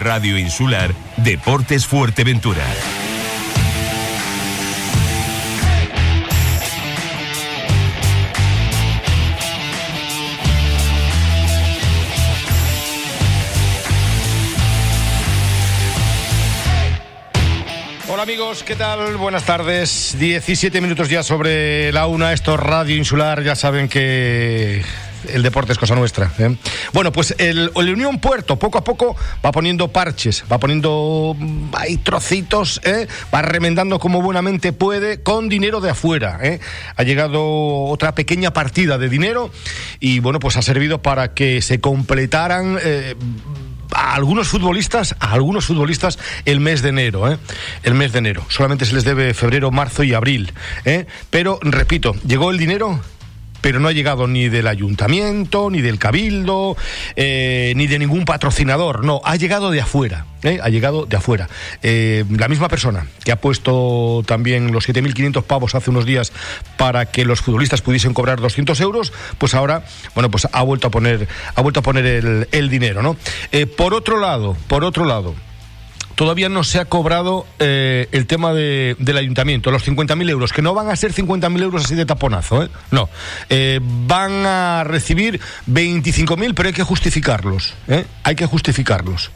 Radio Insular, Deportes Fuerteventura. Hola amigos, ¿qué tal? Buenas tardes. 17 minutos ya sobre la una. Esto es Radio Insular. Ya saben que el deporte es cosa nuestra. ¿eh? Bueno, pues el, Unión Puerto poco a poco va poniendo parches, va poniendo hay trocitos, ¿eh? va remendando como buenamente puede con dinero de afuera. ¿eh? Ha llegado otra pequeña partida de dinero y bueno, pues ha servido para que se completaran eh, a algunos futbolistas, algunos futbolistas el mes de enero, ¿eh? el mes de enero. Solamente se les debe febrero, marzo y abril. Pero repito, llegó el dinero pero no ha llegado ni del ayuntamiento, ni del cabildo, eh, ni de ningún patrocinador. No, ha llegado de afuera. ¿eh? Ha llegado de afuera. Eh, la misma persona que ha puesto también los 7.500 pavos hace unos días para que los futbolistas pudiesen cobrar 200 euros, pues ahora, bueno, pues ha vuelto a poner, ha vuelto a poner el, el dinero, ¿no? por otro lado, por otro lado, todavía no se ha cobrado eh, el tema de, del ayuntamiento, los 50.000 euros, que no van a ser 50.000 euros así de taponazo, ¿eh? no. Eh, van a recibir 25.000, pero hay que justificarlos, ¿eh? hay que justificarlos.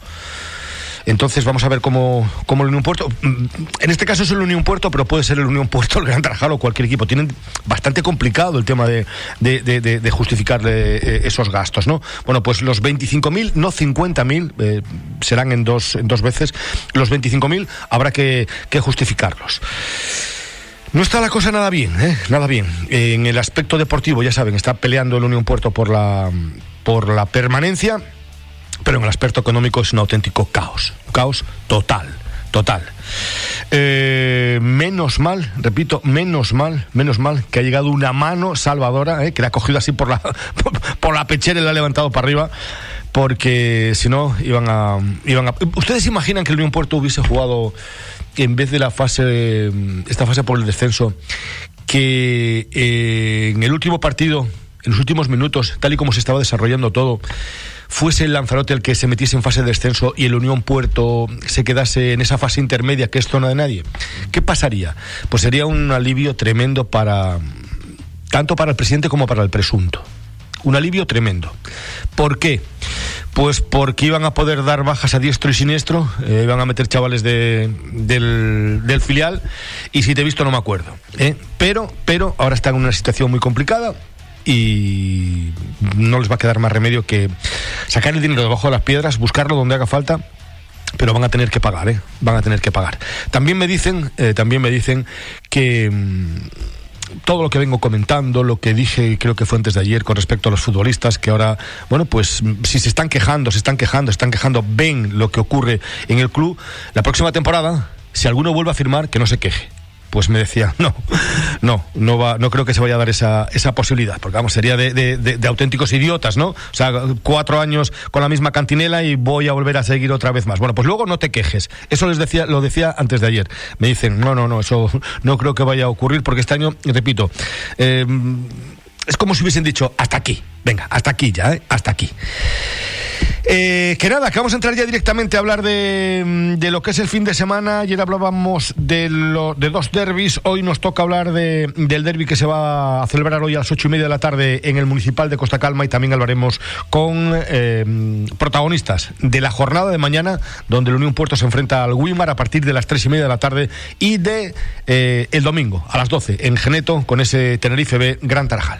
Entonces vamos a ver cómo, cómo el Unión Puerto, mm, en este caso es el Unión Puerto, pero puede ser el Unión Puerto, el Gran Tarajal o cualquier equipo. Tienen bastante complicado el tema de, de, justificar eh, esos gastos, ¿no? Bueno, pues los 25.000, no 50.000, eh, serán en dos, en dos veces. Los 25.000 habrá que, que justificarlos. No está la cosa nada bien, ¿eh? nada bien. En el aspecto deportivo, ya saben, está peleando el Unión Puerto por la, por la permanencia pero en el aspecto económico es un auténtico caos, caos total, total. Eh, menos mal, repito, menos mal, menos mal que ha llegado una mano salvadora, eh, que la ha cogido así por la, por la pechera y la ha levantado para arriba, porque si no iban a, iban a... ¿Ustedes imaginan que el Unión Puerto hubiese jugado en vez de la fase, esta fase por el descenso, que eh, en el último partido, en los últimos minutos, tal y como se estaba desarrollando todo, fuese el Lanzarote el que se metiese en fase de descenso y el Unión Puerto se quedase en esa fase intermedia que es zona de nadie, ¿qué pasaría? Pues sería un alivio tremendo para tanto para el presidente como para el presunto. Un alivio tremendo. ¿Por qué? Pues porque iban a poder dar bajas a diestro y siniestro, eh, iban a meter chavales de, del, del, filial, y si te he visto no me acuerdo. ¿eh? Pero, pero ahora están en una situación muy complicada, y no les va a quedar más remedio que sacar el dinero debajo de las piedras, buscarlo donde haga falta pero van a tener que pagar, ¿eh? Van a tener que pagar. También me dicen, eh, también me dicen que mmm, todo lo que vengo comentando, lo que dije, creo que fue antes de ayer con respecto a los futbolistas, que ahora, bueno, pues si se están quejando, se están quejando, se están quejando, ven lo que ocurre en el club, la próxima temporada, si alguno vuelve a firmar, que no se queje pues me decía, no, no, no va, no creo que se vaya a dar esa, esa posibilidad, porque vamos, sería de, de, auténticos idiotas, ¿no? O sea, cuatro años con la misma cantinela y voy a volver a seguir otra vez más. Bueno, pues luego no te quejes. Eso les decía, lo decía antes de ayer. Me dicen, no, no, no, eso no creo que vaya a ocurrir, porque este año, repito, eh, es como si hubiesen dicho, hasta aquí, venga, hasta aquí ya, ¿eh? hasta aquí. Eh, que nada, que vamos a entrar ya directamente a hablar de, de, lo que es el fin de semana. Ayer hablábamos de, lo, de dos derbis. Hoy nos toca hablar de, del derby que se va a celebrar hoy a las ocho y media de la tarde en el municipal de Costa Calma y también hablaremos con eh, protagonistas de la jornada de mañana, donde el Unión Puerto se enfrenta al Wimar a partir de las tres y media de la tarde y de eh, el domingo a las doce en Geneto con ese Tenerife B Gran Tarajal.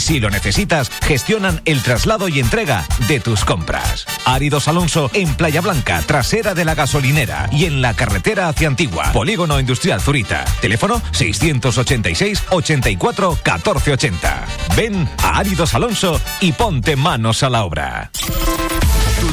Si lo necesitas, gestionan el traslado y entrega de tus compras. Áridos Alonso en Playa Blanca, trasera de la gasolinera y en la carretera hacia Antigua. Polígono Industrial Zurita. Teléfono 686 84 1480. Ven a Áridos Alonso y ponte manos a la obra.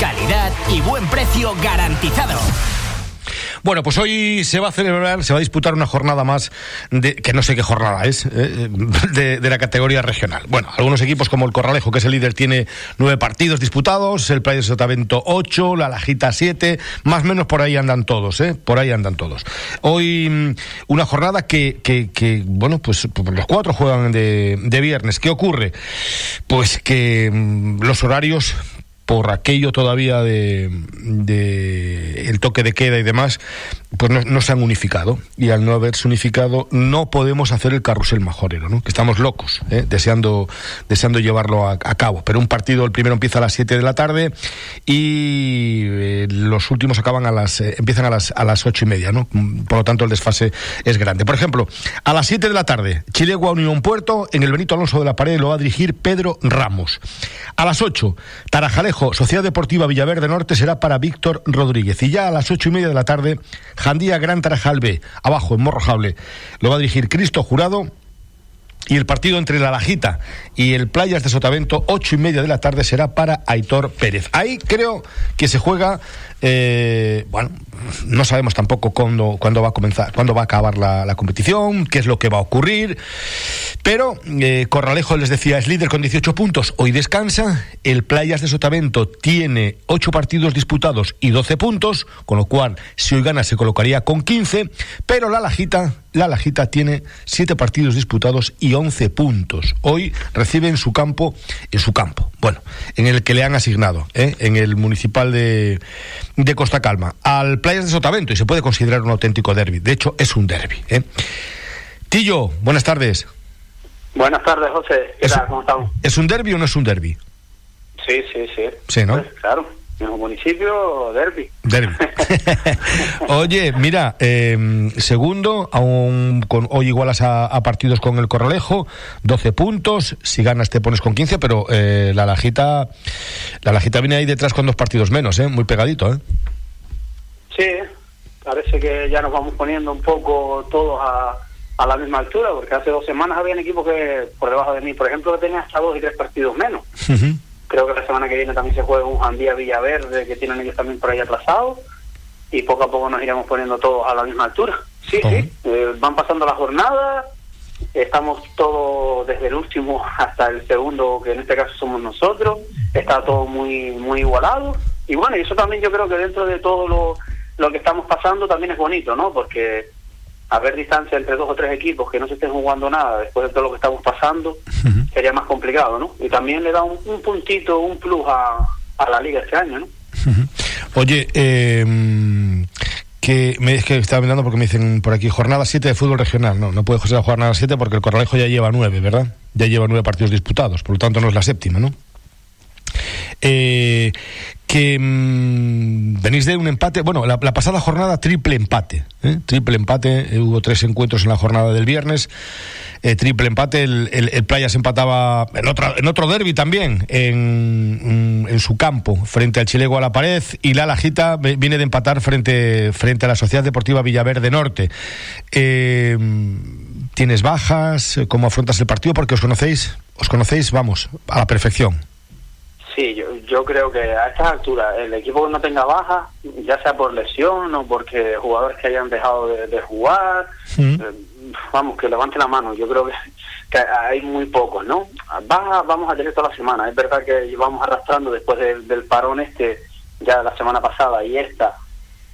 Calidad y buen precio garantizado. Bueno, pues hoy se va a celebrar, se va a disputar una jornada más, de, que no sé qué jornada es, eh, de, la categoría regional. Bueno, algunos equipos como el Corralejo, que es el líder, tiene nueve partidos disputados, el Playa de Sotavento ocho, la Lajita siete, más o menos por ahí andan todos, ¿eh? Por ahí andan todos. Hoy mm, una jornada que, bueno, pues, pues los cuatro juegan de, de viernes. ¿Qué ocurre? Pues que mm, los horarios por aquello todavía de, el toque de queda y demás, pues no, se han unificado. Y al no haberse unificado, no podemos hacer el carrusel majorero, ¿no? Que estamos locos, ¿eh? deseando, deseando llevarlo a, cabo. Pero un partido, el primero empieza a las 7 de la tarde y eh, los últimos acaban a las, eh, empiezan a las, a las 8 y media, ¿no? Por lo tanto, el desfase es grande. Por ejemplo, a las 7 de la tarde, Chilegua Unión Puerto, en el Benito Alonso de la Pared lo va a dirigir Pedro Ramos. A las 8, Tarajalejo Sociedad Deportiva Villaverde Norte será para Víctor Rodríguez. Y ya a las ocho y media de la tarde, Jandía Gran Tarajal B, abajo en Morrojable, lo va a dirigir Cristo Jurado. Y el partido entre la Lajita y el Playas de Sotavento, ocho y media de la tarde, será para Aitor Pérez. Ahí creo que se juega eh, bueno, no sabemos tampoco cuándo, cuándo, va a comenzar, cuándo va a acabar la, competición, qué es lo que va a ocurrir. Pero eh, Corralejo les decía es líder con 18 puntos, hoy descansa. El Playas de Sotavento tiene 8 partidos disputados y 12 puntos, con lo cual si hoy gana se colocaría con 15. Pero la Lajita, la Lajita tiene 7 partidos disputados y 11 puntos. Hoy recibe en su campo, en su campo, bueno, en el que le han asignado, ¿eh? en el municipal de de Costa Calma al Playas de Sotavento y se puede considerar un auténtico derby. De hecho, es un derby. ¿eh? Tillo, buenas tardes. Buenas tardes, José. ¿Qué tal? ¿Cómo estamos? ¿Es un derby o no es un derby? Sí, sí, sí. Sí, ¿no? Pues, claro. Municipio, derby. Derby. Oye, mira, em, segundo, aún con, hoy igualas a, partidos con el Corralejo, 12 puntos, si ganas te pones con 15, pero eh, la Lajita la Lajita viene ahí detrás con dos partidos menos, ¿eh? muy pegadito. ¿eh? Sí, parece que ya nos vamos poniendo un poco todos a, a la misma altura, porque hace dos semanas había equipos que por debajo de mí, por ejemplo, que tenía hasta dos y tres partidos menos. Creo que la semana que viene también se juega un Jandía Villaverde, que tienen ellos también por ahí atrasado, y poco a poco nos iremos poniendo todos a la misma altura. Sí, sí, eh, van pasando las jornadas, estamos todos desde el último hasta el segundo, que en este caso somos nosotros, está todo muy, muy igualado, y bueno, y eso también yo creo que dentro de todo lo, lo que estamos pasando también es bonito, ¿no? Porque haber distancia entre dos o tres equipos que no se estén jugando nada después de todo lo que estamos pasando sería más complicado, ¿no? Y también le da un, puntito, un plus a, a, la liga este año, ¿no? Oye, eh, que me es que estaba mirando porque me dicen por aquí jornada 7 de fútbol regional. No, no puede ser la jornada 7 porque el Corralejo ya lleva 9, ¿verdad? Ya lleva 9 partidos disputados, por lo tanto no es la séptima, ¿no? Eh, que mm, venís de un empate, bueno, la, pasada jornada triple empate, ¿eh? triple empate, eh, hubo tres encuentros en la jornada del viernes, eh, triple empate, el, Playa se empataba en, otra, en otro derby también, en, mm, en, su campo, frente al Chilego a la pared, y la Lajita viene de empatar frente, frente a la Sociedad Deportiva Villaverde Norte ¿Tienes bajas? ¿Cómo afrontas el partido? Porque os conocéis, os conocéis, vamos, a la perfección. Sí, yo, yo creo que a estas alturas el equipo que no tenga baja, ya sea por lesión o porque jugadores que hayan dejado de, jugar, eh, vamos, que levante la mano. Yo creo que, que, hay muy pocos, ¿no? Baja vamos a tener toda la semana. Es verdad que llevamos arrastrando después del parón este, ya la semana pasada y esta,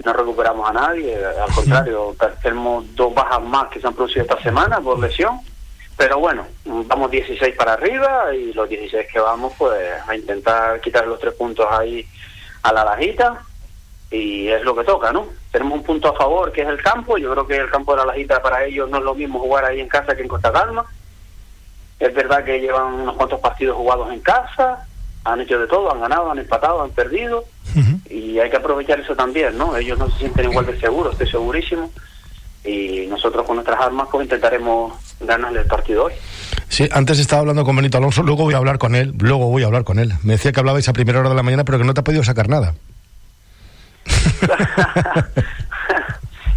no recuperamos a nadie. Al contrario, tenemos dos bajas más que se han producido esta semana por lesión pero bueno, vamos 16 para arriba y los 16 que vamos, pues a intentar quitar los tres puntos ahí a la lajita y es lo que toca, ¿no? Tenemos un punto a favor que es el campo. Yo creo que el campo de la lajita para ellos no es lo mismo jugar ahí en casa que en Costa Calma. Es verdad que llevan unos cuantos partidos jugados en casa, han hecho de todo, han ganado, han empatado, han perdido y hay que aprovechar eso también, ¿no? Ellos no se sienten igual de seguros, estoy segurísimo y nosotros con nuestras armas pues intentaremos ganarle el partido hoy. Sí, antes estaba hablando con Benito Alonso, luego voy a hablar con él, luego voy a hablar con él. Me decía que hablabais a primera hora de la mañana, pero que no te ha podido sacar nada.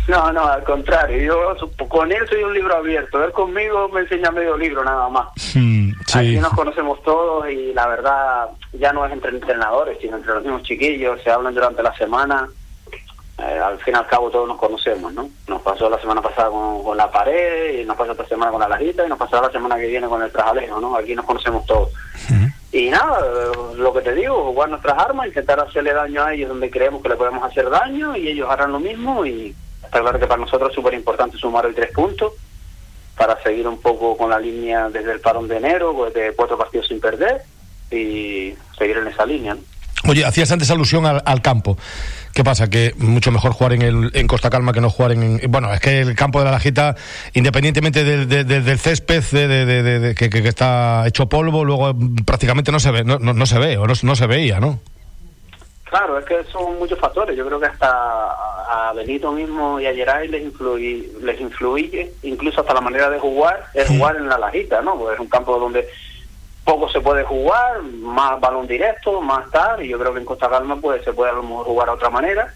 no, no, al contrario, yo con él soy un libro abierto, él conmigo me enseña medio libro nada más. Mm, Aquí nos conocemos todos y la verdad ya no es entre entrenadores, sino entre los mismos chiquillos, se hablan durante la semana eh, al fin y al cabo todos nos conocemos, ¿no? Nos pasó la semana pasada con, la pared, y nos pasó esta semana con la lajita, y nos pasará la semana que viene con el trajalejo, ¿no? Aquí nos conocemos todos. Y nada, lo que te digo, jugar nuestras armas, intentar hacerle daño a ellos donde creemos que le podemos hacer daño, y ellos harán lo mismo, y está claro que para nosotros es súper importante sumar el tres puntos, para seguir un poco con la línea desde el parón de enero, pues de cuatro partidos sin perder, y seguir en esa línea, ¿no? Oye, hacías antes alusión al, campo. ¿Qué pasa? Que mucho mejor jugar en, el, en Costa Calma que no jugar en, Bueno, es que el campo de la Lajita, independientemente del césped de, que, está hecho polvo, luego prácticamente no se ve, no, no, se ve, o no, se veía, ¿no? Claro, es que son muchos factores. Yo creo que hasta a Benito mismo y a Geray les influye, les influye, incluso hasta la manera de jugar, es jugar en la Lajita, ¿no? Porque es un campo donde poco se puede jugar, más balón directo, más tal, y yo creo que en Costa Calma pues se puede a lo mejor jugar a otra manera,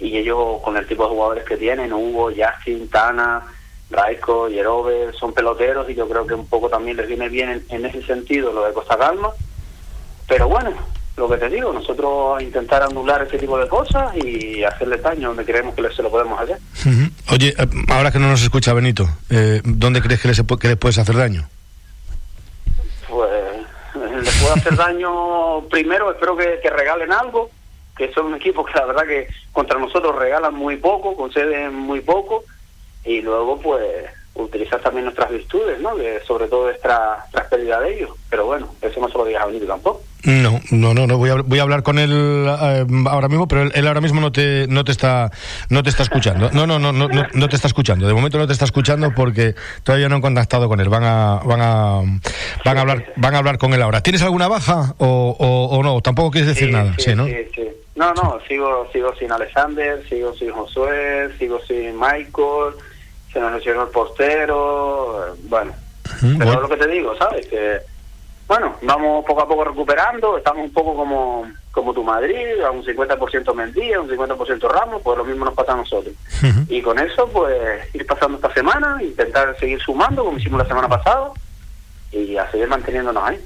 y ellos con el tipo de jugadores que tienen, Hugo, Justin, Tana, Raico, Yerobe, son peloteros, y yo creo que un poco también les viene bien en, ese sentido lo de Costa Calma, pero bueno, lo que te digo, nosotros intentar anular ese tipo de cosas y hacerle daño donde creemos que se lo podemos hacer. Oye, eh, ahora que no nos escucha Benito, eh, ¿dónde crees que les, que les puedes hacer daño? Le puede hacer daño primero, espero que, regalen algo, que son un equipo que la verdad que contra nosotros regalan muy poco, conceden muy poco, y luego pues utilizar también nuestras virtudes, ¿no? Que sobre todo es tras, pérdida de ellos. Pero bueno, eso no se lo digas a Benito tampoco. No, no, no, no. Voy a, voy a hablar con él eh, ahora mismo, pero él, ahora mismo no te, no te está, no te está escuchando. No, no, no, no, no, te está escuchando. De momento no te está escuchando porque todavía no han contactado con él. Van a, van a, van a hablar, van a hablar con él ahora. ¿Tienes alguna baja o, o, no? Tampoco quieres decir nada. Sí, ¿no? Sí, sí. No, no. Sigo, sigo sin Alexander, sigo sin Josué, sigo sin Michael se nos lesionó el portero, bueno, pero lo que te digo, ¿sabes? Que, bueno, vamos poco a poco recuperando, estamos un poco como, como tu Madrid, a un 50% Mendía, un 50% Ramos, pues lo mismo nos pasa a nosotros. Y con eso, pues, ir pasando esta semana, intentar seguir sumando, como hicimos la semana pasada, y a seguir manteniéndonos ahí.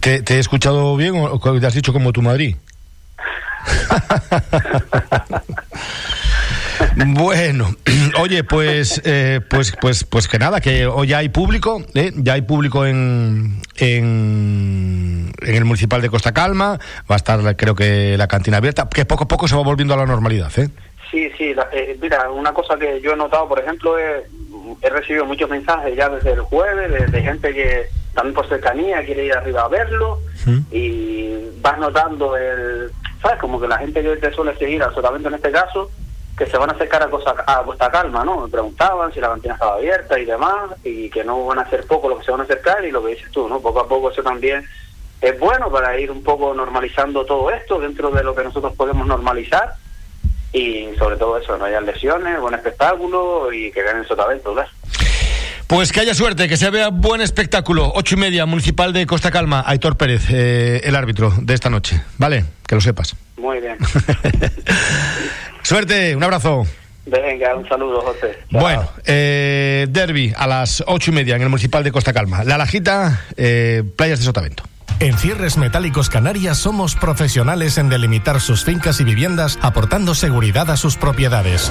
¿Te, te he escuchado bien o te has dicho como tu Madrid? Bueno, oye, pues, eh, pues, pues, pues que nada, que hoy ya hay público, ¿eh? ya hay público en, en, el municipal de Costa Calma, va a estar, creo que la cantina abierta, que poco a poco se va volviendo a la normalidad, ¿eh? Sí, sí, eh, mira, una cosa que yo he notado, por ejemplo, es, he recibido muchos mensajes ya desde el jueves de, gente que también por cercanía quiere ir arriba a verlo y vas notando el, ¿sabes? Como que la gente que te suele seguir, absolutamente en este caso, que se van a acercar a, cosa, a Costa Calma, ¿no? Me preguntaban si la cantina estaba abierta y demás, y que no van a hacer poco lo que se van a acercar, y lo que dices tú, ¿no? Poco a poco eso también es bueno para ir un poco normalizando todo esto dentro de lo que nosotros podemos normalizar, y sobre todo eso, no haya lesiones, buen espectáculo y que ganen sotavento, ¿verdad? Pues que haya suerte, que se vea buen espectáculo. Ocho y media, Municipal de Costa Calma, Aitor Pérez, eh, el árbitro de esta noche. ¿Vale? Que lo sepas. Muy bien. Suerte, un abrazo. Venga, un saludo, José. Bueno, eh, derby a las ocho y media en el Municipal de Costa Calma. La Lajita, eh, Playas de Sotavento. En Cierres Metálicos Canarias somos profesionales en delimitar sus fincas y viviendas aportando seguridad a sus propiedades.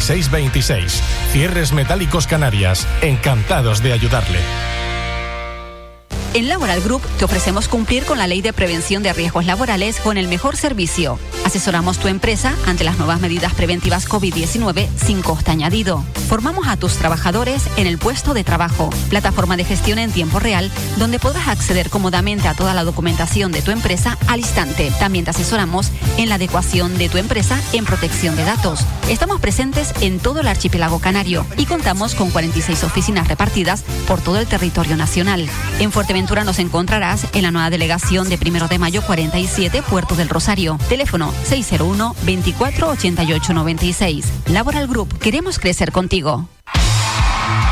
626. Cierres Metálicos Canarias. Encantados de ayudarle. En Laboral Group te ofrecemos cumplir con la ley de prevención de riesgos laborales con el mejor servicio. Asesoramos tu empresa ante las nuevas medidas preventivas COVID-19 sin coste añadido. Formamos a tus trabajadores en el puesto de trabajo, plataforma de gestión en tiempo real, donde podrás acceder cómodamente a toda la documentación de tu empresa al instante. También te asesoramos en la adecuación de tu empresa en protección de datos. Estamos presentes en todo el archipiélago canario y contamos con 46 oficinas repartidas por todo el territorio nacional. En Fuerteventura nos encontrarás en la nueva delegación de Primero de Mayo 47, Puerto del Rosario. Teléfono 601 24 88 96. Laboral Group, queremos crecer contigo.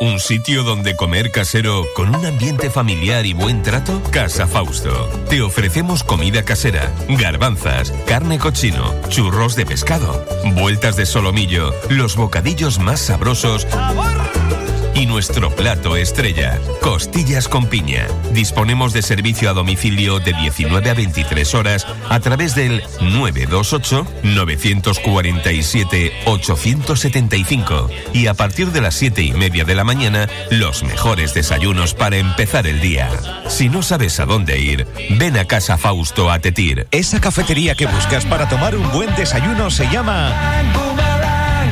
¿Un sitio donde comer casero con un ambiente familiar y buen trato? Casa Fausto. Te ofrecemos comida casera, garbanzas, carne cochino, churros de pescado, vueltas de solomillo, los bocadillos más sabrosos y nuestro plato estrella, costillas con piña. Disponemos de servicio a domicilio de 19 a 23 horas a través del 928-947-875 y a partir de las 7 y media de la mañana los mejores desayunos para empezar el día. Si no sabes a dónde ir, ven a Casa Fausto a Tetir. Esa cafetería que buscas para tomar un buen desayuno se llama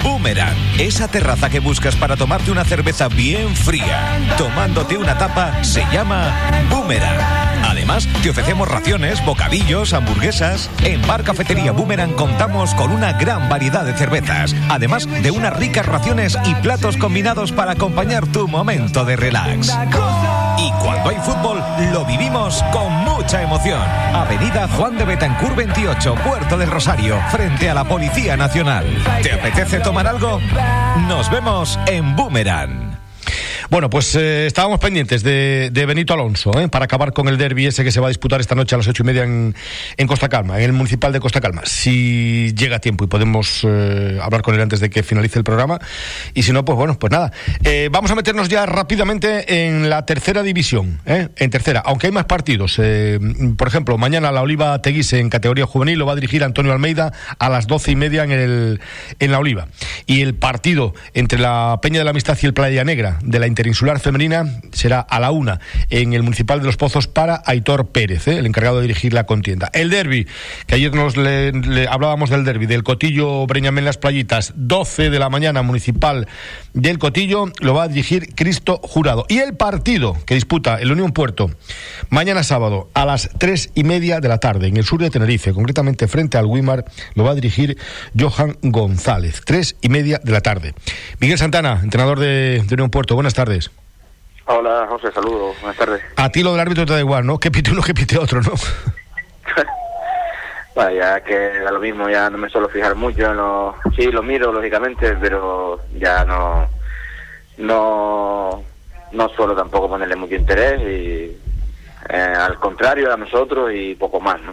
Boomerang. Esa terraza que buscas para tomarte una cerveza bien fría, tomándote una tapa, se llama Boomerang. Además, te ofrecemos raciones, bocadillos, hamburguesas. En Bar Cafetería Boomerang contamos con una gran variedad de cervezas, además de unas ricas raciones y platos combinados para acompañar tu momento de relax. Y cuando hay fútbol, lo vivimos con mucha emoción. Avenida Juan de Betancourt 28, Puerto del Rosario, frente a la Policía Nacional. ¿Te apetece tomar algo? Nos vemos en Boomerang. Bueno, pues eh, estábamos pendientes de, Benito Alonso ¿eh? para acabar con el derby ese que se va a disputar esta noche a las ocho y media en, en Costa Calma, en el municipal de Costa Calma. Si llega a tiempo y podemos eh, hablar con él antes de que finalice el programa. Y si no, pues bueno, pues nada. Eh, vamos a meternos ya rápidamente en la tercera división. En tercera, aunque hay más partidos. Por ejemplo, mañana la Oliva Teguise en categoría juvenil lo va a dirigir Antonio Almeida a las doce y media en, el, en la Oliva. Y el partido entre la Peña de la Amistad y el Playa Negra de la Interinsular Femenina será a la una en el Municipal de los Pozos para Aitor Pérez, ¿eh? el encargado de dirigir la contienda. El derby, que ayer nos hablábamos del derby, del Cotillo Breñamén Las Playitas, 12 de la mañana, Municipal del Cotillo, lo va a dirigir Cristo Jurado. Y el partido que disputa el Unión Puerto, mañana sábado a las tres y media de la tarde, en el sur de Tenerife, concretamente frente al Wimar, lo va a dirigir Johan González, tres y media de la tarde. Miguel Santana, entrenador de, de Unión Puerto, buenas tardes. Hola, José, saludos, buenas tardes. A ti lo del árbitro te da igual, ¿no? Que pite uno, que pite otro, ¿no? Bueno, ya que da lo mismo, ya no me suelo fijar mucho en lo... Sí, lo miro, lógicamente, pero ya no... No... No suelo tampoco ponerle mucho interés y... eh, al contrario, a nosotros y poco más, ¿no?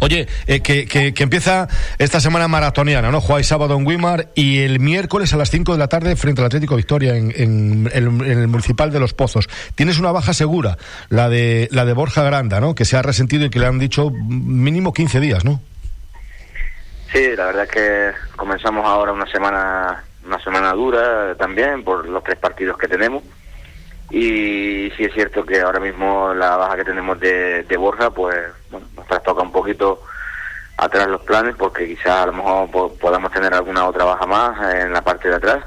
Oye, eh, que, que, que empieza esta semana maratoniana, ¿no? Jugáis sábado en Wimar y el miércoles a las 5 de la tarde frente al Atlético Victoria en, en, en- en el Municipal de Los Pozos. Tienes una baja segura, la de, la de Borja Granda, ¿no? Que se ha resentido y que le han dicho mínimo 15 días, ¿no? Sí, la verdad es que comenzamos ahora una semana una semana dura también por los tres partidos que tenemos y sí es cierto que ahora mismo la baja que tenemos de, de Borja, pues bueno, nos trastoca un poquito atrás los planes porque quizás a lo mejor podamos tener alguna otra baja más en la parte de atrás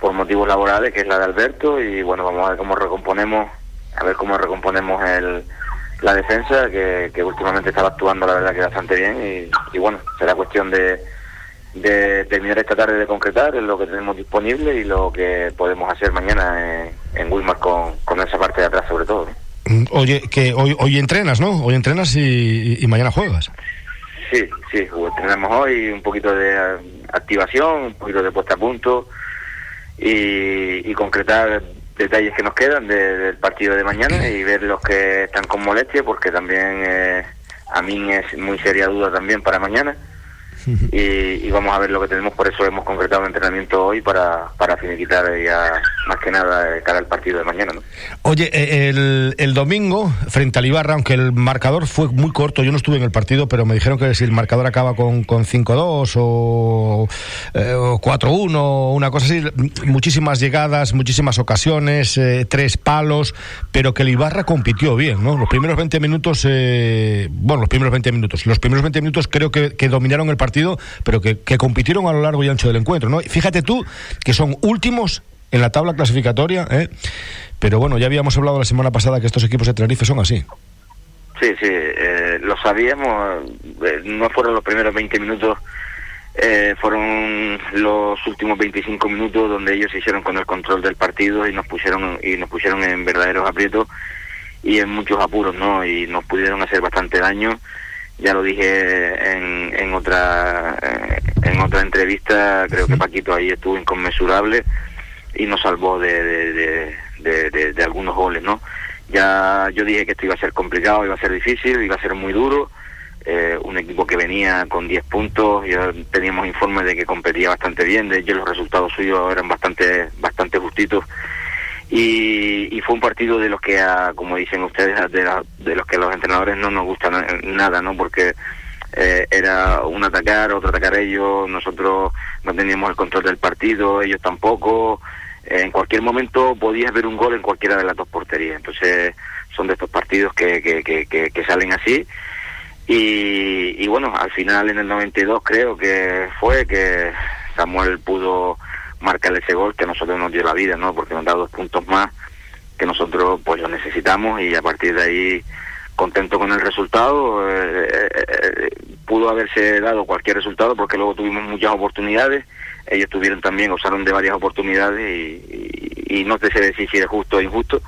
por motivos laborales, que es la de Alberto, y bueno, vamos a ver cómo recomponemos, a ver cómo recomponemos el, la defensa, que, que últimamente estaba actuando la verdad que bastante bien, y, bueno, será cuestión de, de terminar esta tarde de concretar lo que tenemos disponible y lo que podemos hacer mañana en, en Wilmar con, con esa parte de atrás sobre todo. Mm, oye, que hoy, hoy entrenas, ¿no? Hoy entrenas y, y mañana juegas. Sí, sí, entrenamos hoy un poquito de activación, un poquito de puesta a punto y, concretar detalles que nos quedan del partido de mañana y ver los que están con molestia porque también eh, a mí es muy seria duda también para mañana y, vamos a ver lo que tenemos, por eso hemos concretado un entrenamiento hoy para, para finiquitar ya más que nada eh, cara al partido de mañana. ¿no? Oye, eh, el, el domingo frente al Ibarra, aunque el marcador fue muy corto, yo no estuve en el partido, pero me dijeron que si el marcador acaba con, con 5-2 o, eh, 4-1, una cosa así, muchísimas llegadas, muchísimas ocasiones, eh, tres palos, pero que el Ibarra compitió bien, ¿no? Los primeros 20 minutos, bueno, los primeros 20 minutos, los primeros 20 minutos creo que, que dominaron el partido partido, pero que, compitieron a lo largo y ancho del encuentro. ¿no? Fíjate tú que son últimos en la tabla clasificatoria, ¿eh? pero bueno, ya habíamos hablado la semana pasada que estos equipos de Tenerife son así. Sí, sí, eh, lo sabíamos, eh, no fueron los primeros 20 minutos, eh, fueron los últimos 25 minutos donde ellos se hicieron con el control del partido y nos pusieron y nos pusieron en verdaderos aprietos y en muchos apuros, ¿no? Y nos pudieron hacer bastante daño ya lo dije en, en otra eh, en otra entrevista creo que Paquito ahí estuvo inconmensurable y nos salvó de, de, de, algunos goles no ya yo dije que esto iba a ser complicado iba a ser difícil iba a ser muy duro. Eh, un equipo que venía con 10 puntos ya teníamos informes de que competía bastante bien de hecho los resultados suyos eran bastante bastante justitos y, fue un partido de los que, como dicen ustedes, de, de los que los entrenadores no nos gustan nada, ¿no? Porque eh, era un atacar, otro atacar ellos, nosotros no teníamos el control del partido, ellos tampoco. en cualquier momento podías ver un gol en cualquiera de las dos porterías. Entonces son de estos partidos que, que, que, que salen así. Y, y bueno, al final en el 92 creo que fue que Samuel pudo marcar ese gol que a nosotros nos dio la vida, ¿no? Porque nos da dos puntos más que nosotros pues lo necesitamos y a partir de ahí contento con el resultado. Eh, eh, pudo haberse dado cualquier resultado porque luego tuvimos muchas oportunidades. Ellos tuvieron también, usaron de varias oportunidades y, no te sé decir si es justo o injusto,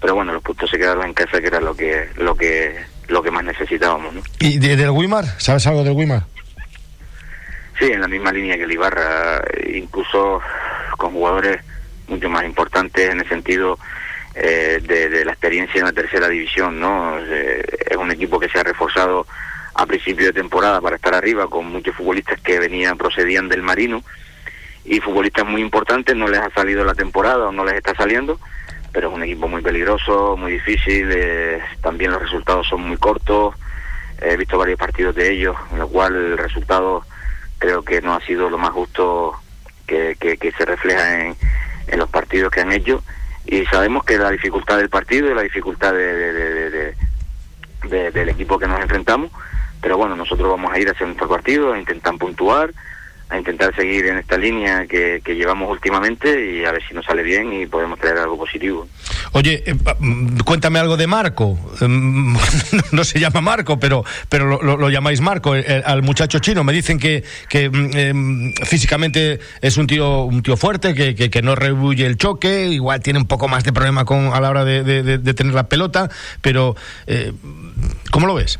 pero bueno, los puntos se quedaron en casa que era lo que lo que lo que más necesitábamos. ¿no? ¿Y del Wimar? ¿Sabes algo del Wimar? Sí, en la misma línea que el Ibarra, incluso con jugadores mucho más importantes en el sentido eh, de, la experiencia en la tercera división, ¿no? Eh, es un equipo que se ha reforzado a principio de temporada para estar arriba con muchos futbolistas que venían, procedían del Marino y futbolistas muy importantes, no les ha salido la temporada o no les está saliendo, pero es un equipo muy peligroso, muy difícil, eh, también los resultados son muy cortos, he visto varios partidos de ellos, en lo cual el resultado creo que no ha sido lo más justo que, que, se refleja en, en, los partidos que han hecho. Y sabemos que la dificultad del partido y la dificultad de, del equipo que nos enfrentamos. Pero bueno nosotros vamos a ir hacia nuestro partido a intentar puntuar a intentar seguir en esta línea que, llevamos últimamente y a ver si nos sale bien y podemos traer algo positivo. Oye, eh, mm, cuéntame algo de Marco. Em, no se llama Marco, pero, pero lo, llamáis Marco, al muchacho chino. Me dicen que, que mm, em, físicamente es un tío, un tío fuerte, que, que, no rehuye el choque, igual tiene un poco más de problema con, a la hora de, tener la pelota, pero eh, ¿cómo lo ves?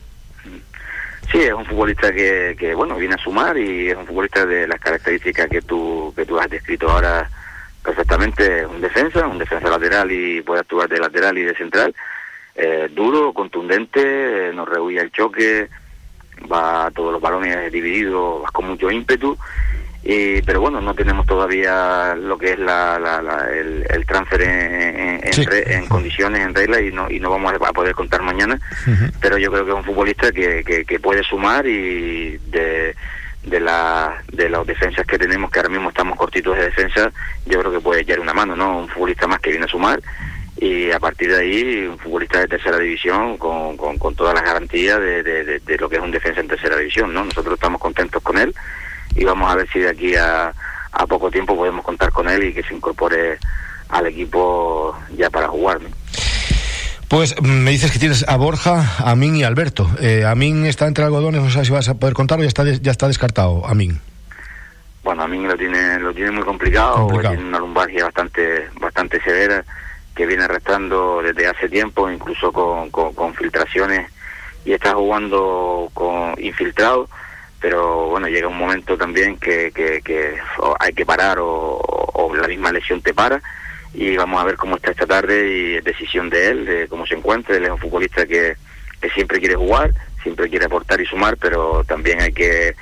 Sí, es un futbolista que, que, bueno, viene a sumar y es un futbolista de las características que tú, que tú has descrito ahora perfectamente. Un defensa, un defensa lateral y puede actuar de lateral y de central. Eh, duro, contundente, eh, nos rehuye el choque, va a todos los balones divididos, va con mucho ímpetu y, pero bueno, no tenemos todavía lo que es la, el, el, transfer en, en, condiciones, en regla, y no, y no vamos a poder contar mañana. Pero yo creo que es un futbolista que, que, puede sumar y de, de, la, de las defensas que tenemos, que ahora mismo estamos cortitos de defensa, yo creo que puede echar una mano, ¿no? Un futbolista más que viene a sumar y a partir de ahí un futbolista de tercera división con, con, todas las garantías de, de, lo que es un defensa en tercera división, ¿no? Nosotros estamos contentos con él y vamos a ver si de aquí a, a poco tiempo podemos contar con él y que se incorpore al equipo ya para jugar, ¿no? Pues mm, me dices que tienes a Borja, a Amin y Alberto. Eh, Amin está entre algodones, no sé si vas a poder contarlo, ya está, ya está descartado, Amin. Bueno, Amin lo tiene, lo tiene muy complicado, tiene una lumbalgia bastante, bastante severa que viene arrastrando desde hace tiempo, incluso con, con, filtraciones y está jugando con infiltrado, pero bueno, llega un momento también que, que, hay que parar o la misma lesión te para y vamos a ver cómo está esta tarde y decisión de él, de cómo se encuentra. Él es un futbolista que, que siempre quiere jugar, siempre quiere aportar y sumar, pero también hay que,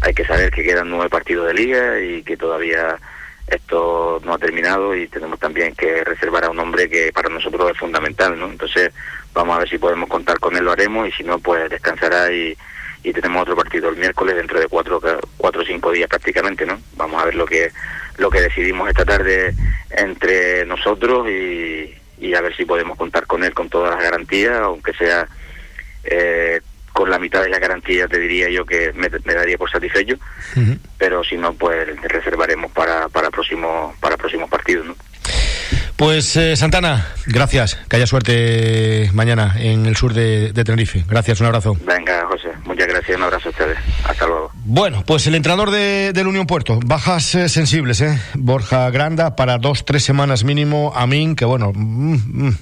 hay que saber que quedan nueve partidos de liga y que todavía esto no ha terminado y tenemos también que reservar a un hombre que para nosotros es fundamental, ¿no? Entonces vamos a ver si podemos contar con él, lo haremos y si no, pues descansará y, y tenemos otro partido el miércoles dentro de cuatro, cuatro o cinco días prácticamente, ¿no? Vamos a ver lo que lo que decidimos esta tarde entre nosotros y, y a ver si podemos contar con él con todas las garantías, aunque sea eh, con la mitad de la garantía te diría yo que me, daría por satisfecho, pero si no, pues reservaremos para, para, próximo, para próximos partidos, ¿no? Pues eh, Santana, gracias. Que haya suerte mañana en el sur de, Tenerife. Gracias, un abrazo. Venga, José, muchas gracias, un abrazo a ustedes. Hasta luego. Bueno, pues el entrenador de, del Unión Puerto, bajas eh, sensibles, ¿eh? Borja Granda, para dos, tres semanas mínimo. Amin, que bueno, mm, mm,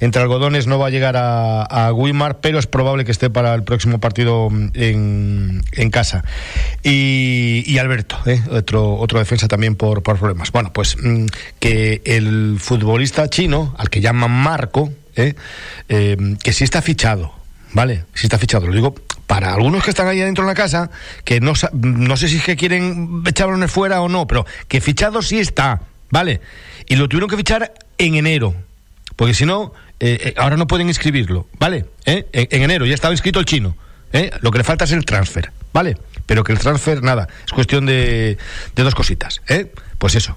entre algodones no va a llegar a, a Wimar, pero es probable que esté para el próximo partido en, en casa. Y, Alberto, ¿eh? otro, otro defensa también por, por problemas. Bueno, pues mm, que el futbolista chino, al que llaman Marco, ¿eh? Eh, que sí está fichado, ¿vale? Sí está fichado, lo digo para algunos que están ahí adentro en la casa, que no, no sé si es que quieren echar balones fuera o no, pero que fichado sí está, ¿vale? Y lo tuvieron que fichar en enero, porque si no, eh, ahora no pueden inscribirlo, ¿vale? En, en, enero ya estaba inscrito el chino, lo que le falta es el transfer, ¿vale? Pero que el transfer, nada, es cuestión de, de dos cositas, ¿eh? Pues eso.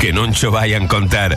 que no cho vayan contar.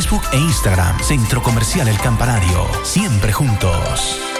Facebook e Instagram. Centro Comercial El Campanario. Siempre juntos.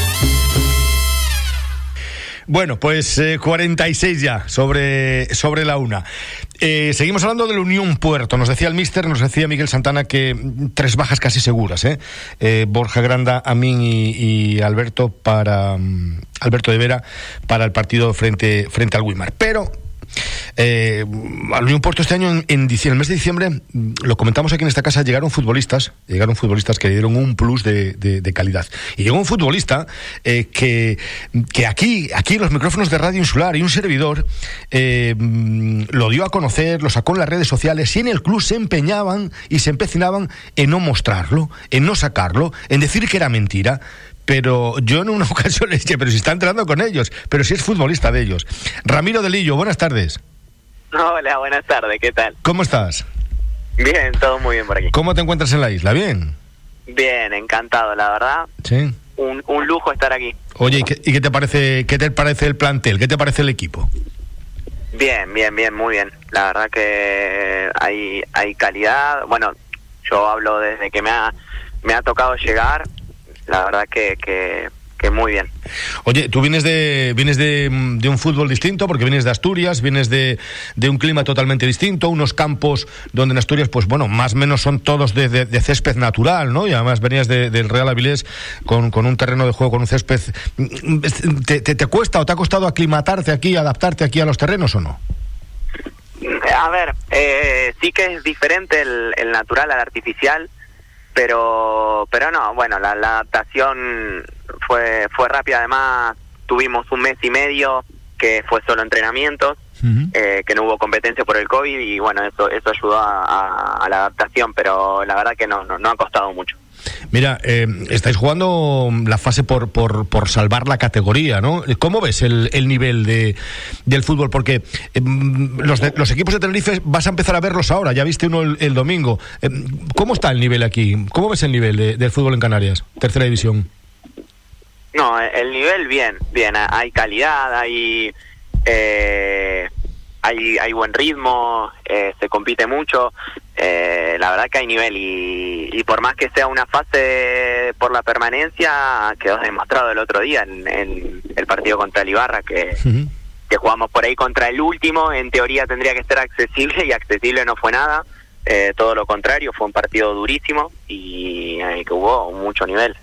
Bueno, pues 46 eh, ya sobre, sobre la una. Eh, seguimos hablando de la Unión Puerto. Nos decía el Mister, nos decía Miguel Santana que tres bajas casi seguras. ¿eh? eh Borja Granda, Amin y, y Alberto para mm, Alberto de Vera para el partido frente, frente al Wimar. Pero Eh, al Unión Porto este año, en, en, el mes de diciembre, mm, lo comentamos aquí en esta casa, llegaron futbolistas, llegaron futbolistas que le dieron un plus de, de, calidad. Y llegó un futbolista eh, que, que aquí, aquí en los micrófonos de Radio Insular y un servidor eh, mm, lo dio a conocer, lo sacó en las redes sociales y en el club se empeñaban y se empecinaban en no mostrarlo, en no sacarlo, en decir que era mentira pero yo en una ocasión le dije, pero si está entrando con ellos, pero si es futbolista de ellos. Ramiro Delillo, buenas tardes. Hola, buenas tardes, ¿qué tal? ¿Cómo estás? Bien, todo muy bien por aquí. ¿Cómo te encuentras en la isla? ¿Bien? Bien, encantado, la verdad. Sí. Un, un lujo estar aquí. Oye, ¿y qué, te parece qué te parece el plantel? ¿Qué te parece el equipo? Bien, bien, bien, muy bien. La verdad que hay, hay calidad. Bueno, yo hablo desde que me ha, me ha tocado llegar la verdad que, que, muy bien. Oye, tú vienes de vienes de, un fútbol distinto, porque vienes de Asturias, vienes de, de, un clima totalmente distinto, unos campos donde en Asturias, pues bueno, más o menos son todos de, de, césped natural, ¿no? Y además venías del Real Avilés con, con, un terreno de juego, con un césped. ¿Te, te, cuesta o te ha costado aclimatarte aquí, adaptarte aquí a los terrenos o no? A ver, eh, sí que es diferente el, el natural al artificial pero pero no bueno la, adaptación fue fue rápida. Además tuvimos un mes y medio que fue solo entrenamientos eh, que no hubo competencia por el covid y bueno eso eso ayudó a, la adaptación pero la verdad que no no, no ha costado mucho Mira, eh, estáis jugando la fase por, por, por, salvar la categoría, ¿no? ¿Cómo ves el, el nivel de, del fútbol? Porque eh, los, los equipos de Tenerife vas a empezar a verlos ahora, ya viste uno el, domingo. Eh, ¿Cómo está el nivel aquí? ¿Cómo ves el nivel del fútbol en Canarias, tercera división? No, el nivel bien, bien, hay calidad, hay... Eh, hay, hay buen ritmo, eh, se compite mucho, eh, la verdad que hay nivel y, por más que sea una fase por la permanencia, quedó demostrado el otro día en, el partido contra el Ibarra que, que jugamos por ahí contra el último, en teoría tendría que ser accesible y accesible no fue nada. Eh, todo lo contrario, fue un partido durísimo y que hubo mucho nivel.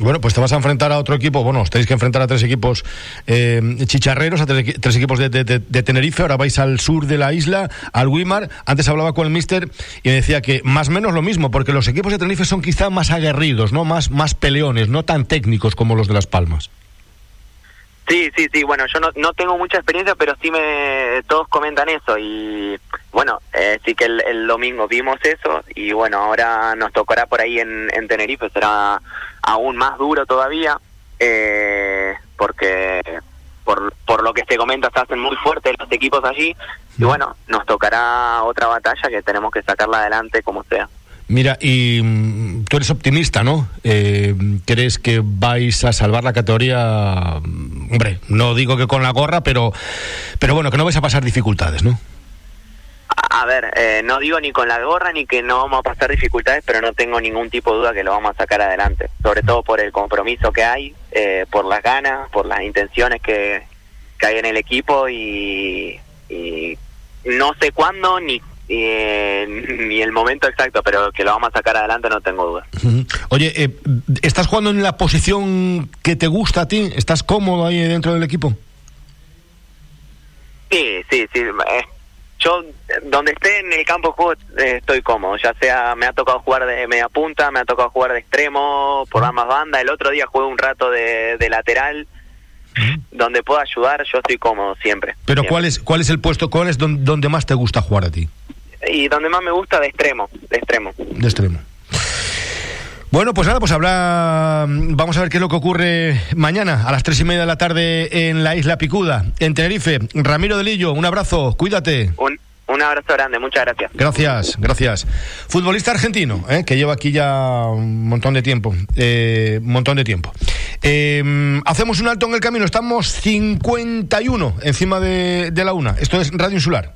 Bueno, pues te vas a enfrentar a otro equipo, bueno, os tenéis que enfrentar a tres equipos eh, chicharreros, a tres, equipos de, Tenerife, ahora vais al sur de la isla, al Wimar, antes hablaba con el mister y decía que más o menos lo mismo, porque los equipos de Tenerife son quizá más aguerridos, ¿no? Más, más peleones, no tan técnicos como los de Las Palmas. Sí, sí, sí, bueno, yo no, no tengo mucha experiencia, pero sí me todos comentan eso y bueno, eh, sí que el, domingo vimos eso y bueno, ahora nos tocará por ahí en, en Tenerife, será aún más duro todavía eh, porque por, por lo que se comenta se hacen muy fuertes los equipos allí y bueno, nos tocará otra batalla que tenemos que sacarla adelante como sea. Mira, y mm, tú eres optimista, ¿no? Eh, ¿Crees que vais a salvar la categoría? Hombre, no digo que con la gorra, pero, pero bueno, que no vais a pasar dificultades, ¿no? A ver, eh, no digo ni con la gorra ni que no vamos a pasar dificultades, pero no tengo ningún tipo de duda que lo vamos a sacar adelante. Sobre todo por el compromiso que hay, eh, por las ganas, por las intenciones que, que hay en el equipo y, y no sé cuándo ni eh, ni el momento exacto, pero que lo vamos a sacar adelante no tengo duda. Oye, eh, ¿estás jugando en la posición que te gusta a ti? ¿Estás cómodo ahí dentro del equipo? Sí, sí, sí. Eh, yo, donde esté en el campo de juego, estoy cómodo. Ya sea, me ha tocado jugar de media punta, me ha tocado jugar de extremo, por ambas bandas. El otro día jugué un rato de, lateral. Donde pueda ayudar, yo estoy cómodo siempre. Pero ¿cuál es cuál es el puesto, cuál es donde más te gusta jugar a ti? Y donde más me gusta de extremo, de extremo. De extremo. Bueno, pues nada, pues habla. Vamos a ver qué es lo que ocurre mañana a las tres y media de la tarde en la isla Picuda, en Tenerife. Ramiro Delillo, un abrazo, cuídate. Un, un abrazo grande, muchas gracias. Gracias, gracias. Futbolista argentino, ¿eh? que lleva aquí ya un montón de tiempo. Eh, un montón de tiempo. Eh, hacemos un alto en el camino, estamos 51 encima de, de la una. Esto es Radio Insular.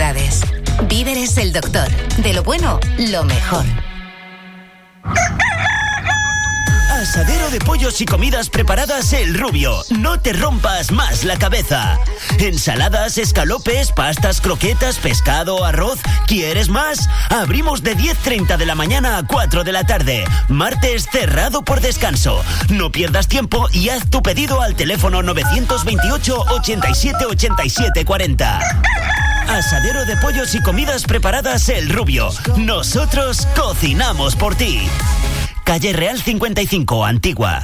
Víveres el doctor. De lo bueno, lo mejor. Asadero de pollos y comidas preparadas El Rubio. No te rompas más la cabeza. Ensaladas, escalopes, pastas, croquetas, pescado, arroz. ¿Quieres más? Abrimos de 10.30 de la mañana a 4 de la tarde. Martes cerrado por descanso. No pierdas tiempo y haz tu pedido al teléfono 928 87 87 40. Asadero de pollos y comidas preparadas El Rubio. Nosotros cocinamos por ti. Calle Real 55, Antigua.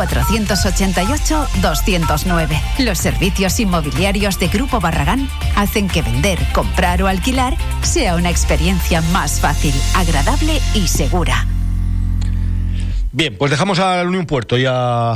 488-209. Los servicios inmobiliarios de Grupo Barragán hacen que vender, comprar o alquilar sea una experiencia más fácil, agradable y segura. Bien, pues dejamos al Unión Puerto y a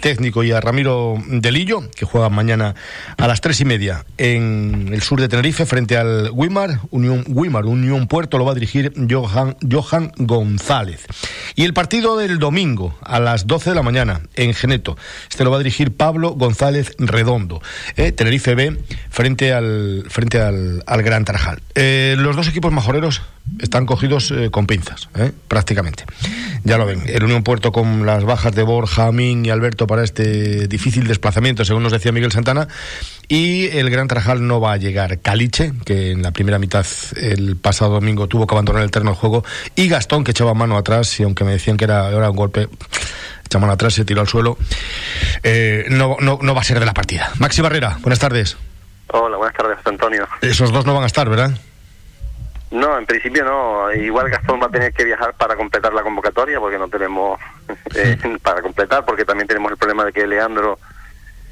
técnico y a Ramiro Delillo, que juega mañana a las tres y media en el sur de Tenerife frente al Wimar, Unión, Wimar, Unión Puerto, lo va a dirigir Johan, Johan González. Y el partido del domingo a las 12 de la mañana en Geneto, este lo va a dirigir Pablo González Redondo, eh, Tenerife B frente al, frente al, Gran Tarajal. Eh, los dos equipos majoreros están cogidos eh, con pinzas, prácticamente. Ya lo ven, el Unión Puerto con las bajas de Borja, Amin y Alberto para este difícil desplazamiento, según nos decía Miguel Santana. Y el Gran Tarajal no va a llegar. Caliche, que en la primera mitad el pasado domingo tuvo que abandonar el terreno del juego. Y Gastón, que echaba mano atrás, y aunque me decían que era, era un golpe, echaba mano atrás, se tiró al suelo. Eh, no, no, no va a ser de la partida. Maxi Barrera, buenas tardes. Hola, buenas tardes, Antonio. Esos dos no van a estar, ¿verdad? No, en principio no. Igual Gastón va a tener que viajar para completar la convocatoria porque no tenemos eh, para completar, porque también tenemos el problema de que Leandro,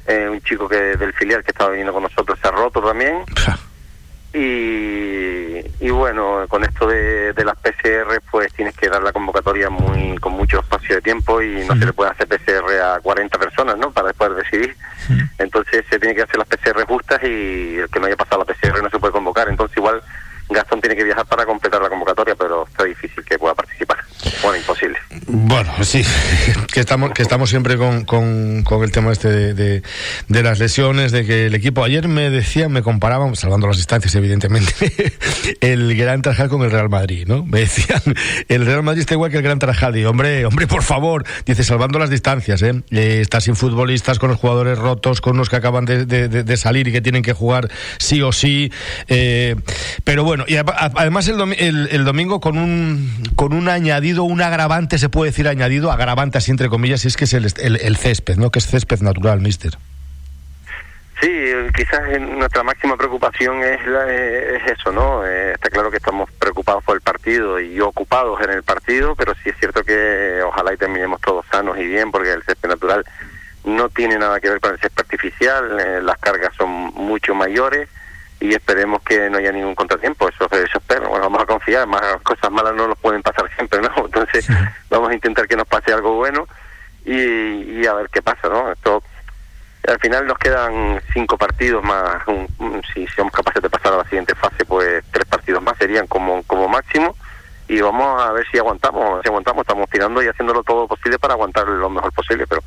eh, un chico que del filial que estaba viniendo con nosotros, se ha roto también. Y, y bueno, con esto de, las PCR, pues tienes que dar la convocatoria muy con mucho espacio de tiempo y no se le puede hacer PCR a 40 personas, ¿no? Para después decidir. Entonces se tiene que hacer las PCR justas y el que no haya pasado la PCR que viajar para completar la convocatoria, pero está difícil que pueda participar. Bueno, imposible. Bueno, sí, que estamos, que estamos siempre con, con, el tema este de, de, las lesiones, de que el equipo, ayer me decían, me comparaban, salvando las distancias evidentemente, el Gran Tarajal con el Real Madrid, ¿no? Me decían, el Real Madrid está igual que el Gran Tarajal, y hombre, hombre, por favor, dice, salvando las distancias, ¿eh? eh está sin futbolistas, con los jugadores rotos, con los que acaban de, salir y que tienen que jugar sí o sí, eh, pero bueno, y además el, el, domingo con un, con un añadido, un agravante, se puede decir añadido, agravante así entre comillas, y es que es el, césped, ¿no? Que es césped natural, mister. Sí, quizás nuestra máxima preocupación es, es eso, ¿no? Eh, está claro que estamos preocupados por el partido y ocupados en el partido, pero sí es cierto que ojalá y terminemos todos sanos y bien, porque el césped natural no tiene nada que ver con el césped artificial, eh, las cargas son mucho mayores y esperemos que no haya ningún contratiempo, eso, eso espero, bueno, vamos a confiar, más cosas malas no nos pueden pasar siempre, ¿no? Entonces vamos a intentar que nos pase algo bueno y, a ver qué pasa, ¿no? Esto al final nos quedan cinco partidos más, si somos capaces de pasar a la siguiente fase, pues tres partidos más serían como, como máximo y vamos a ver si aguantamos, si aguantamos, estamos tirando y haciéndolo todo posible para aguantar lo mejor posible, pero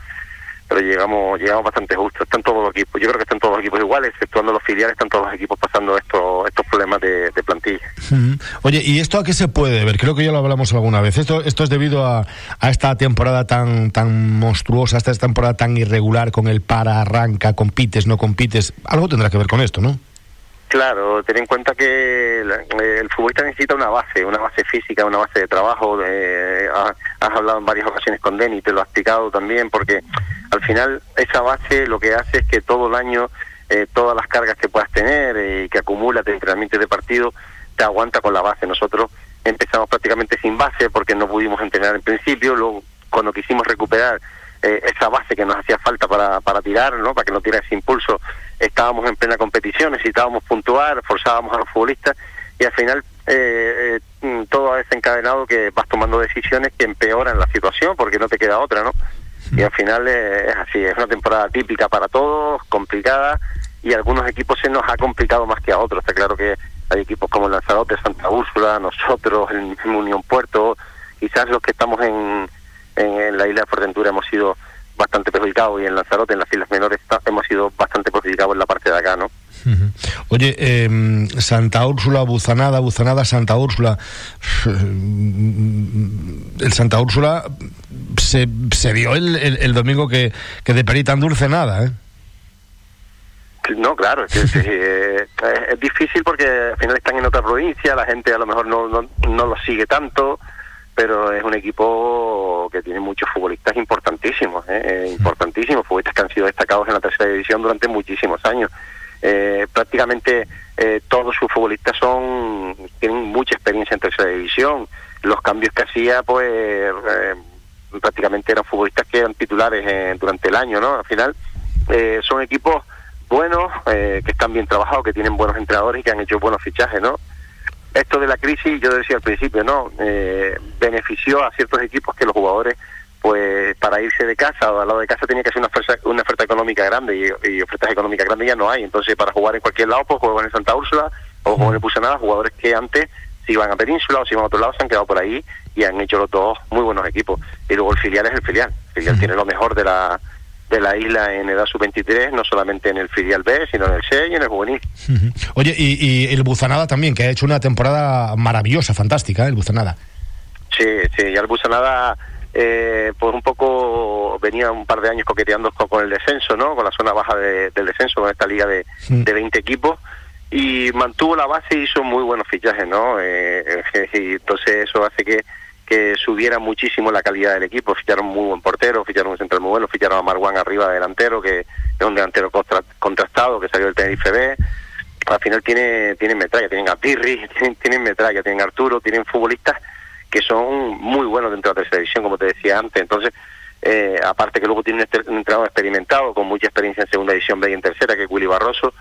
pero llegamos llegamos bastante justo. Están todos los equipos, yo creo que están todos los equipos iguales, exceptuando los filiales, están todos los equipos pasando estos estos problemas de, plantilla. Oye, ¿y esto a qué se puede ver? Creo que ya lo hablamos alguna vez. Esto esto es debido a, a esta temporada tan tan monstruosa, esta temporada tan irregular con el para, arranca, compites, no compites. Algo tendrá que ver con esto, ¿no? Claro, ten en cuenta que el futbolista necesita una base, una base física, una base de trabajo. has, hablado en varias ocasiones con Denny, te lo has explicado también, porque al final esa base lo que hace es que todo el año eh, todas las cargas que puedas tener y que acumulas de entrenamiento de partido te aguanta con la base. Nosotros empezamos prácticamente sin base porque no pudimos entrenar en principio, luego cuando quisimos recuperar eh, esa base que nos hacía falta para, para tirar, ¿no? para que no tirara ese impulso, estábamos en plena competición, necesitábamos puntuar, forzábamos a los futbolistas y al final eh, eh, mm, todo ha desencadenado que vas tomando decisiones que empeoran la situación porque no te queda otra, ¿no? Y al final eh, es así, es una temporada típica para todos, complicada y a algunos equipos se nos ha complicado más que a otros. Está claro que hay equipos como el Lanzarote, Santa Úrsula, nosotros, el, Unión Puerto, quizás los que estamos en, en, la isla de Fuerteventura hemos sido bastante perjudicados y en Lanzarote, en las islas menores, hemos sido bastante perjudicados en la parte de acá, ¿no? Oye, eh, Santa Úrsula, Buzanada, Buzanada, Santa Úrsula. El Santa Úrsula se, se vio el, el, domingo que, que de Peri tan dulce nada, ¿eh? No, claro, es, eh, es, difícil porque al final están en otra provincia, la gente a lo mejor no, no, no lo sigue tanto pero es un equipo que tiene muchos futbolistas importantísimos, ¿eh? eh importantísimos, futbolistas que han sido destacados en la tercera división durante muchísimos años. Eh, prácticamente eh, todos sus futbolistas son tienen mucha experiencia en tercera división. Los cambios que hacía, pues eh, prácticamente eran futbolistas que eran titulares durante el año, ¿no? Al final son equipos buenos, que están bien trabajados, que tienen buenos entrenadores y que han hecho buenos fichajes, ¿no? Esto de la crisis, yo decía al principio, ¿no? Eh, benefició a ciertos equipos que los jugadores, pues para irse de casa o al lado de casa tenía que hacer una oferta, una oferta económica grande y, ofertas económicas grandes ya no hay. Entonces, para jugar en cualquier lado, pues juegan en Santa Úrsula o juegan en nada jugadores que antes se iban a Península o se iban a otro lado, se han quedado por ahí y han hecho los dos muy buenos equipos. Y luego el filial es el filial. El filial tiene lo mejor de la de la isla en edad sub-23, no solamente en el filial B, sino en el C y en el juvenil. Oye, y, el Buzanada también, que ha hecho una temporada maravillosa, fantástica, ¿eh? el Buzanada. Sí, sí, ya el Buzanada, eh, pues un poco venía un par de años coqueteando con, el descenso, ¿no? Con la zona baja del descenso, con esta liga de, de 20 equipos y mantuvo la base y hizo muy buenos fichajes, ¿no? Eh, y entonces eso hace que que subiera muchísimo la calidad del equipo. Ficharon muy buen portero, ficharon un central muy bueno, ficharon a Marwan arriba delantero, que es un delantero contrastado, que salió del Tenerife B. Al final tiene, tienen metralla, tienen a Pirri, tienen, tienen metralla, tienen a Arturo, tienen futbolistas que son muy buenos dentro de la tercera división, como te decía antes. Entonces, eh, aparte que luego tiene un entrenador experimentado, con mucha experiencia en segunda división B y en tercera, que es Willy Barroso,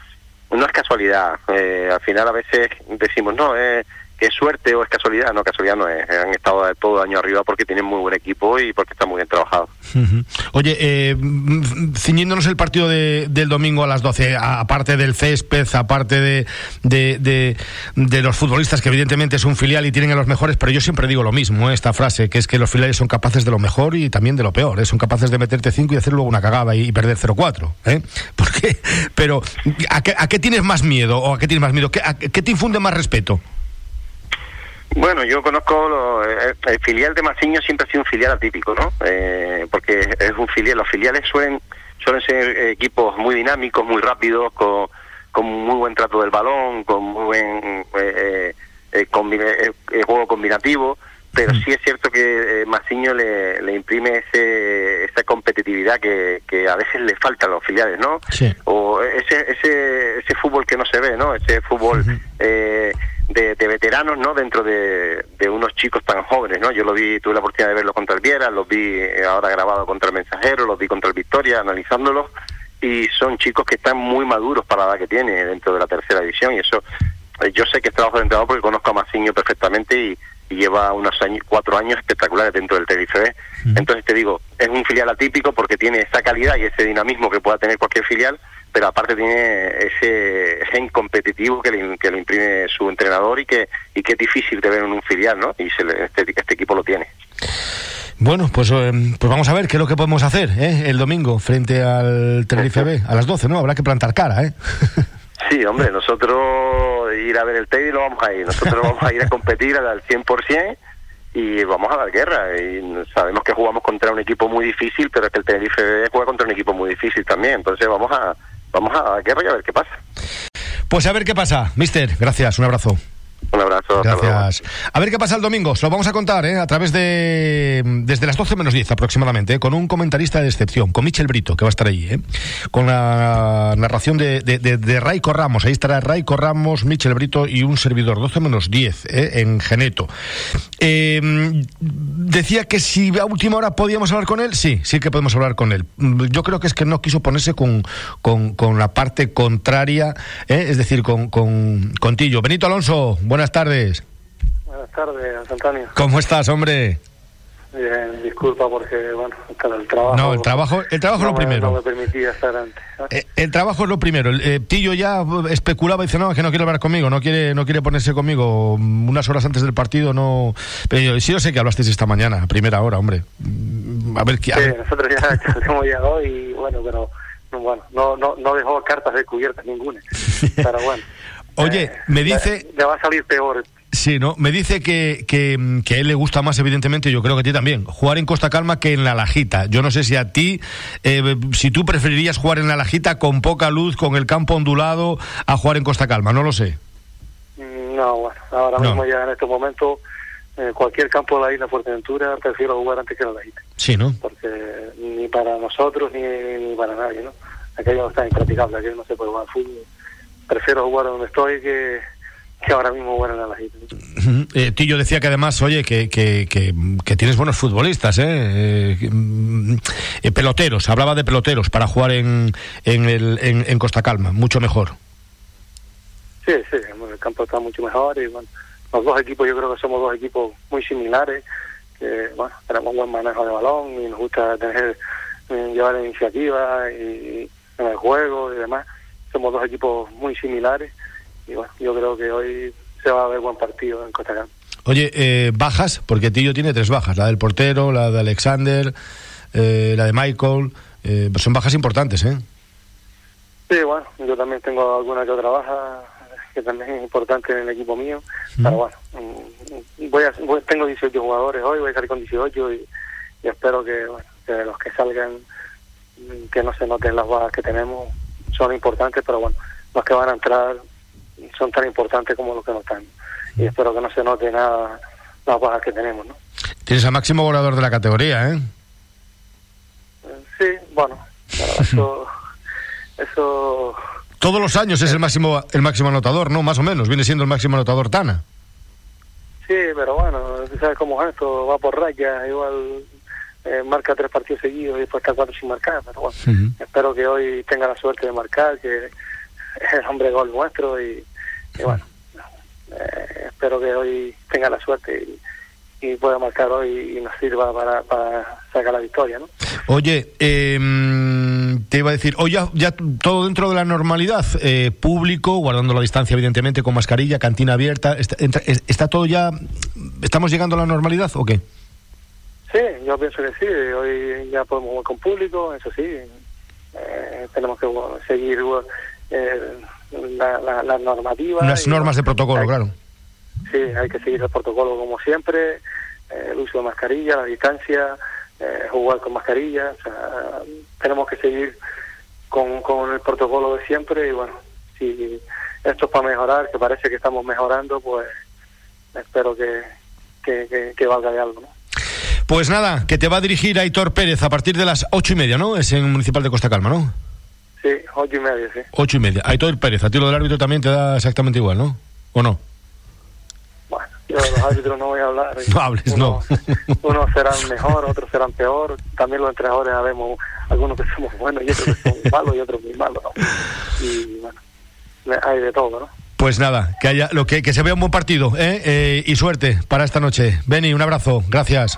no es casualidad. Eh, al final a veces decimos, no, eh, es suerte o es casualidad, no, casualidad no es. Han estado todo año arriba porque tienen muy buen equipo y porque están muy bien trabajados. Oye, eh, ciñéndonos el partido de, del domingo a las 12, aparte del césped, aparte de, de, de, los futbolistas, que evidentemente es un filial y tienen a los mejores, pero yo siempre digo lo mismo, ¿eh? esta frase, que es que los filiales son capaces de lo mejor y también de lo peor, ¿eh? son capaces de meterte 5 y hacer luego una cagada y, perder 0-4. ¿eh? ¿Por qué? Pero, ¿a qué, ¿a qué, tienes más miedo o a qué tienes más miedo? ¿Qué, ¿Qué te infunde más respeto? Bueno, yo conozco eh, el, filial de Maciño siempre ha sido un filial atípico, ¿no? Eh, porque es un filial, los filiales suelen suelen ser equipos muy dinámicos, muy rápidos, con, con muy buen trato del balón, con muy buen eh, juego combinativo, pero sí es cierto que Maciño le, le imprime ese, esa competitividad que, que a veces le falta a los filiales, ¿no? O ese, ese, ese fútbol que no se ve, ¿no? Ese fútbol de, veteranos, ¿no? Dentro de, unos chicos tan jóvenes, ¿no? Yo lo vi, tuve la oportunidad de verlo contra el Viera, los vi eh, ahora grabado contra el Mensajero, los vi contra el Victoria, analizándolos, y son chicos que están muy maduros para la edad que tiene dentro de la tercera división, y eso, eh, yo sé que es trabajo de entrenador porque conozco a Maciño perfectamente y, lleva unos años, cuatro años espectaculares dentro del Tenerife Entonces te digo, es un filial atípico porque tiene esa calidad y ese dinamismo que pueda tener cualquier filial, pero aparte tiene ese gen competitivo que le, que le imprime su entrenador y que, y que es difícil de ver en un filial, ¿no? Y se este, este equipo lo tiene. Bueno, pues, eh, pues vamos a ver qué es lo que podemos hacer ¿eh? el domingo frente al Tenerife B, a las 12, ¿no? Habrá que plantar cara, ¿eh? Sí, hombre, nosotros ir a ver el Teddy lo vamos a ir. Nosotros vamos a ir a competir al 100% y vamos a dar guerra. Y sabemos que jugamos contra un equipo muy difícil, pero es que el Tenerife B juega contra un equipo muy difícil también. Entonces vamos a, vamos a guerra y a ver qué pasa. Pues a ver qué pasa. Mister, gracias, un abrazo. Un abrazo. Gracias. A ver qué pasa el domingo. Se lo vamos a contar ¿eh? a través de. desde las 12 menos 10 aproximadamente, con un comentarista de excepción, con Michel Brito, que va a estar ahí, ¿eh? con la narración de, de, de, Raico Ramos. Ahí estará Raico Ramos, Michel Brito y un servidor, 12 menos 10 ¿eh? en Geneto. Eh, decía que si a última hora podíamos hablar con él, sí, sí que podemos hablar con él. Yo creo que es que no quiso ponerse con, con, con la parte contraria, ¿eh? es decir, con, con, con Tillo. Benito Alonso, buenas tardes. Buenas tardes, Antonio. ¿Cómo estás, hombre? Bien, disculpa porque, bueno, el trabajo... No, el trabajo, el trabajo es lo primero. No me permitía estar antes. Eh, el trabajo es lo primero. El eh, Tillo ya especulaba y dice, no, es que no quiere hablar conmigo, no quiere no quiere ponerse conmigo unas horas antes del partido, no... Pero yo, sí yo sé que hablasteis esta mañana, a primera hora, hombre. Mm, a ver qué... Sí, nosotros ya hemos llegado y, bueno, pero... Bueno, no, no, no dejó cartas descubiertas ninguna. Pero bueno. Oye, eh, me dice... Le, va a salir peor. Sí, ¿no? Me dice que, que, a él le gusta más, evidentemente, yo creo que a ti también, jugar en Costa Calma que en la Lajita. Yo no sé si a ti, eh, si tú preferirías jugar en la Lajita con poca luz, con el campo ondulado, a jugar en Costa Calma, no lo sé. Mm, no, bueno, ahora mismo ya en este momento, eh, cualquier campo de la isla Fuerteventura, prefiero jugar antes que en la Lajita. Sí, ¿no? Porque ni para nosotros ni, ni para nadie, ¿no? Aquello está impracticable, aquello no se puede jugar fútbol prefiero jugar donde estoy que, que ahora mismo jugar en la Lajita. Eh, Tillo decía que además, oye, que, que, que, tienes buenos futbolistas, ¿eh? Eh, mm, ¿eh? Peloteros, hablaba de peloteros para jugar en, en, el, en, Costa Calma, mucho mejor. Sí, sí, el campo está mucho mejor y bueno, los dos equipos yo creo que somos dos equipos muy similares, que bueno, tenemos buen manejo de balón y nos gusta tener, llevar la iniciativa y en el juego y demás somos dos equipos muy similares y bueno, yo creo que hoy se va a ver buen partido en Costa Oye, eh, bajas, porque Tillo tiene tres bajas, la del portero, la de Alexander, eh, la de Michael, eh, pues son bajas importantes, ¿eh? Sí, bueno, yo también tengo alguna que otra baja que también es importante en el equipo mío, pero bueno, mm, voy a, tengo 18 jugadores hoy, voy a salir con 18 y, y espero que, bueno, que los que salgan, mm, que no se noten las bajas que tenemos, son importantes, pero bueno, los que van a entrar son tan importantes como los que no están. Y espero que no se note nada las bajas que tenemos, ¿no? Tienes al máximo volador de la categoría, ¿eh? Sí, bueno, eso, eso... Todos los años es el máximo el máximo anotador, ¿no? Más o menos, viene siendo el máximo anotador Tana. Sí, pero bueno, tú sabes cómo es esto, va por raya, igual eh, marca tres partidos seguidos y después está cuatro sin marcar. Pero bueno, espero que hoy tenga la suerte de marcar, que es el hombre gol nuestro y, bueno, eh, espero que hoy tenga la suerte y, pueda marcar hoy y nos sirva para, para sacar la victoria. ¿no? Oye, em, te iba a decir, hoy ya, todo dentro de la normalidad, eh, público, guardando la distancia evidentemente, con mascarilla, cantina abierta, está, está todo ya, ¿estamos llegando a la normalidad o qué? Sí, yo pienso que sí. Hoy ya podemos jugar con público, eso sí. Eh, tenemos que seguir eh, la, la, normativa. Las normas de protocolo, claro. Sí, hay que seguir el protocolo como siempre. Eh, el uso de mascarilla, la distancia, jugar con mascarilla. O sea, tenemos que seguir con, con el protocolo de siempre. Y bueno, si esto es para mejorar, que parece que estamos mejorando, pues espero que, que, que valga de algo, ¿no? Pues nada, que te va a dirigir Aitor Pérez a partir de las ocho y media, ¿no? Es en Municipal de Costa Calma, ¿no? Sí, ocho y media, sí. Ocho y media. Aitor Pérez, a ti lo del árbitro también te da exactamente igual, ¿no? ¿O no? Bueno, yo de los árbitros no voy a hablar. no hables, no. unos serán mejor, otros serán peor. También los entrenadores sabemos, algunos que somos buenos y otros que son malos y otros muy malos, ¿no? Y bueno, hay de todo, ¿no? Pues nada, que haya lo que, que se vea un buen partido, ¿eh? ¿eh? y suerte para esta noche. Beni, un abrazo, gracias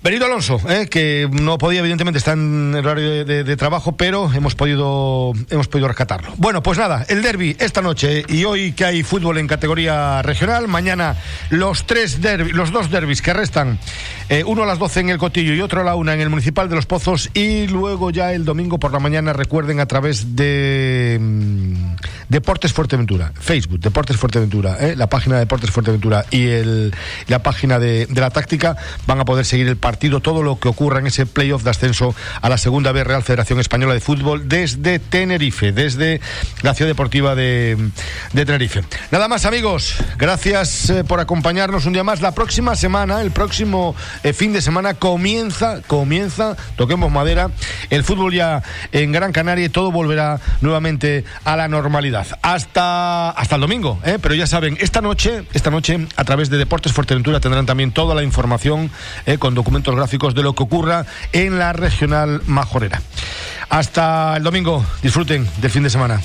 Benito Alonso, eh, que no podía, evidentemente, estar en el horario de, trabajo, pero hemos podido, hemos podido rescatarlo. Bueno, pues nada, el derby esta noche y hoy que hay fútbol en categoría regional, mañana los tres derby, los dos derbis que restan, eh, uno a las 12 en el Cotillo y otro a la una en el Municipal de Los Pozos y luego ya el domingo por la mañana, recuerden, a través de, mm, Deportes Fuerteventura, Facebook, Deportes Fuerteventura, ¿eh? la página de Deportes Fuerteventura y el, la página de, de, la táctica van a poder seguir el partido, todo lo que ocurra en ese playoff de ascenso a la segunda B Real Federación Española de Fútbol desde Tenerife, desde la ciudad deportiva de, de Tenerife. Nada más amigos, gracias eh, por acompañarnos un día más. La próxima semana, el próximo eh, fin de semana comienza, comienza, toquemos madera, el fútbol ya en Gran Canaria y todo volverá nuevamente a la normalidad. Hasta, hasta el domingo, ¿eh? pero ya saben, esta noche, esta noche, a través de Deportes Fuerteventura tendrán también toda la información ¿eh? con gráficos de lo que ocurra en la regional majorera. Hasta el domingo, disfruten del fin de semana.